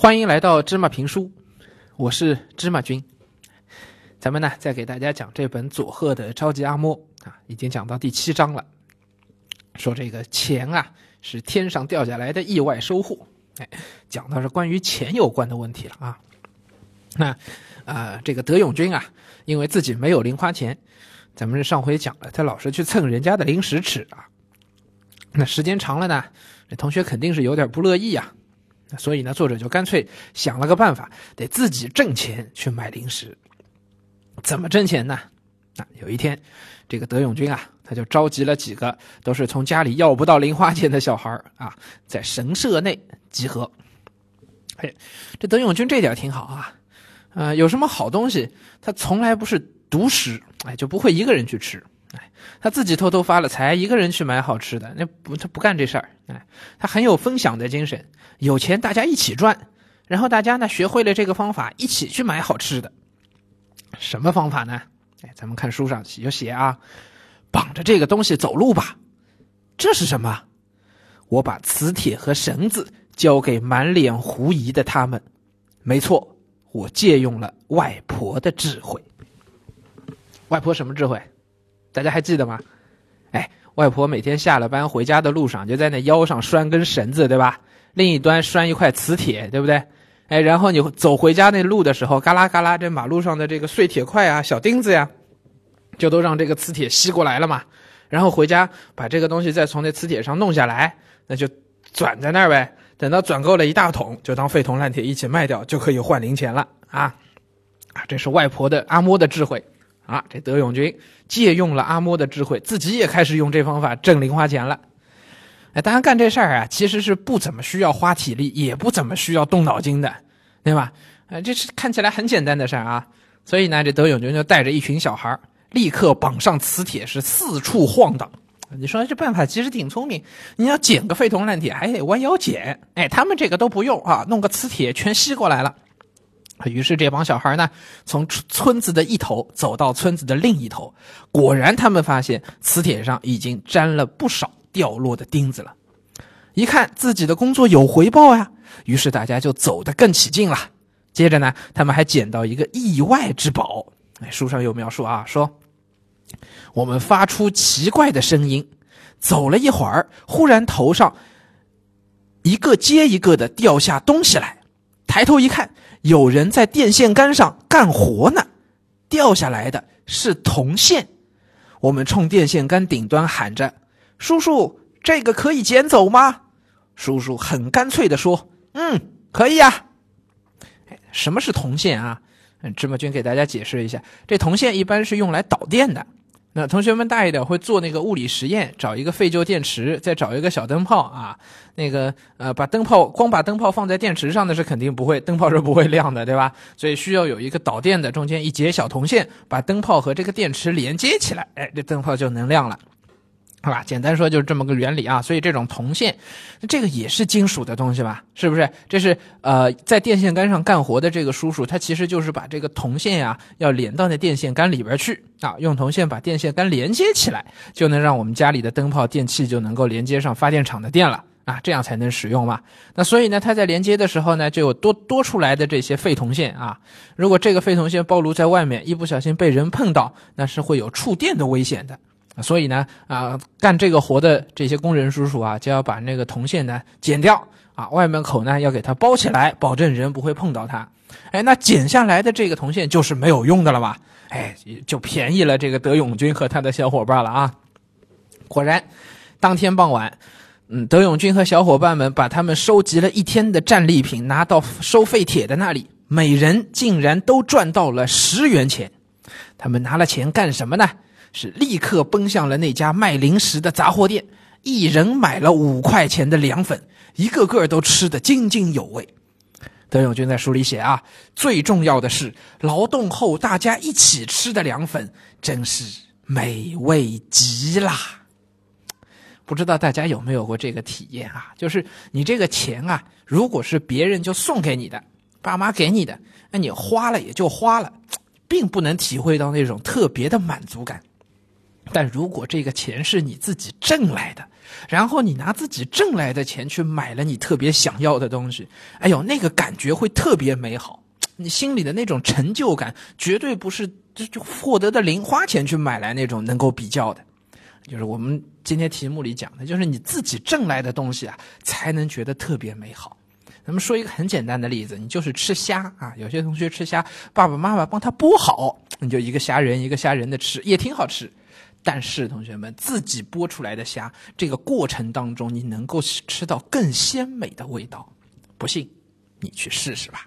欢迎来到芝麻评书，我是芝麻君。咱们呢，再给大家讲这本佐贺的超级阿嬷啊，已经讲到第七章了。说这个钱啊，是天上掉下来的意外收获。哎，讲到是关于钱有关的问题了啊。那啊，这个德永君啊，因为自己没有零花钱，咱们上回讲了，他老是去蹭人家的零食吃啊。那时间长了呢，这同学肯定是有点不乐意呀。所以呢，作者就干脆想了个办法，得自己挣钱去买零食。怎么挣钱呢？啊，有一天，这个德永君啊，他就召集了几个都是从家里要不到零花钱的小孩啊，在神社内集合。哎，这德永君这点挺好啊，呃，有什么好东西，他从来不是独食，哎，就不会一个人去吃。哎，他自己偷偷发了财，一个人去买好吃的，那不他不干这事儿。哎，他很有分享的精神，有钱大家一起赚，然后大家呢学会了这个方法，一起去买好吃的。什么方法呢？哎，咱们看书上有写啊，绑着这个东西走路吧。这是什么？我把磁铁和绳子交给满脸狐疑的他们。没错，我借用了外婆的智慧。外婆什么智慧？大家还记得吗？哎，外婆每天下了班回家的路上，就在那腰上拴根绳子，对吧？另一端拴一块磁铁，对不对？哎，然后你走回家那路的时候，嘎啦嘎啦，这马路上的这个碎铁块啊、小钉子呀，就都让这个磁铁吸过来了嘛。然后回家把这个东西再从那磁铁上弄下来，那就转在那儿呗。等到转够了一大桶，就当废铜烂铁一起卖掉，就可以换零钱了啊！啊，这是外婆的阿嬷的智慧。啊，这德永君借用了阿嬷的智慧，自己也开始用这方法挣零花钱了。哎，当然干这事儿啊，其实是不怎么需要花体力，也不怎么需要动脑筋的，对吧？哎，这是看起来很简单的事儿啊。所以呢，这德永君就带着一群小孩立刻绑上磁铁，是四处晃荡。你说这办法其实挺聪明，你要捡个废铜烂铁，还得弯腰捡。哎，他们这个都不用啊，弄个磁铁全吸过来了。于是这帮小孩呢，从村子的一头走到村子的另一头，果然他们发现磁铁上已经粘了不少掉落的钉子了。一看自己的工作有回报呀，于是大家就走得更起劲了。接着呢，他们还捡到一个意外之宝。哎，书上有描述啊，说我们发出奇怪的声音，走了一会儿，忽然头上一个接一个的掉下东西来，抬头一看。有人在电线杆上干活呢，掉下来的是铜线。我们冲电线杆顶端喊着：“叔叔，这个可以捡走吗？”叔叔很干脆的说：“嗯，可以啊。”什么是铜线啊？芝麻君给大家解释一下，这铜线一般是用来导电的。那同学们大一点会做那个物理实验，找一个废旧电池，再找一个小灯泡啊，那个呃，把灯泡光把灯泡放在电池上，那是肯定不会，灯泡是不会亮的，对吧？所以需要有一个导电的，中间一节小铜线，把灯泡和这个电池连接起来，哎，这灯泡就能亮了。好吧，简单说就是这么个原理啊。所以这种铜线，这个也是金属的东西吧？是不是？这是呃，在电线杆上干活的这个叔叔，他其实就是把这个铜线呀，要连到那电线杆里边去啊，用铜线把电线杆连接起来，就能让我们家里的灯泡电器就能够连接上发电厂的电了啊，这样才能使用嘛。那所以呢，他在连接的时候呢，就有多多出来的这些废铜线啊。如果这个废铜线暴露在外面，一不小心被人碰到，那是会有触电的危险的。所以呢，啊，干这个活的这些工人叔叔啊，就要把那个铜线呢剪掉啊，外面口呢要给它包起来，保证人不会碰到它。哎，那剪下来的这个铜线就是没有用的了吧？哎，就便宜了这个德永军和他的小伙伴了啊。果然，当天傍晚，嗯，德永军和小伙伴们把他们收集了一天的战利品拿到收废铁的那里，每人竟然都赚到了十元钱。他们拿了钱干什么呢？是立刻奔向了那家卖零食的杂货店，一人买了五块钱的凉粉，一个个都吃得津津有味。德永君在书里写啊，最重要的是劳动后大家一起吃的凉粉，真是美味极啦！不知道大家有没有过这个体验啊？就是你这个钱啊，如果是别人就送给你的，爸妈给你的，那你花了也就花了，并不能体会到那种特别的满足感。但如果这个钱是你自己挣来的，然后你拿自己挣来的钱去买了你特别想要的东西，哎呦，那个感觉会特别美好，你心里的那种成就感，绝对不是就就获得的零花钱去买来那种能够比较的。就是我们今天题目里讲的，就是你自己挣来的东西啊，才能觉得特别美好。咱们说一个很简单的例子，你就是吃虾啊，有些同学吃虾，爸爸妈妈帮他剥好，你就一个虾仁一个虾仁的吃，也挺好吃。但是同学们自己剥出来的虾，这个过程当中你能够吃到更鲜美的味道，不信你去试试吧。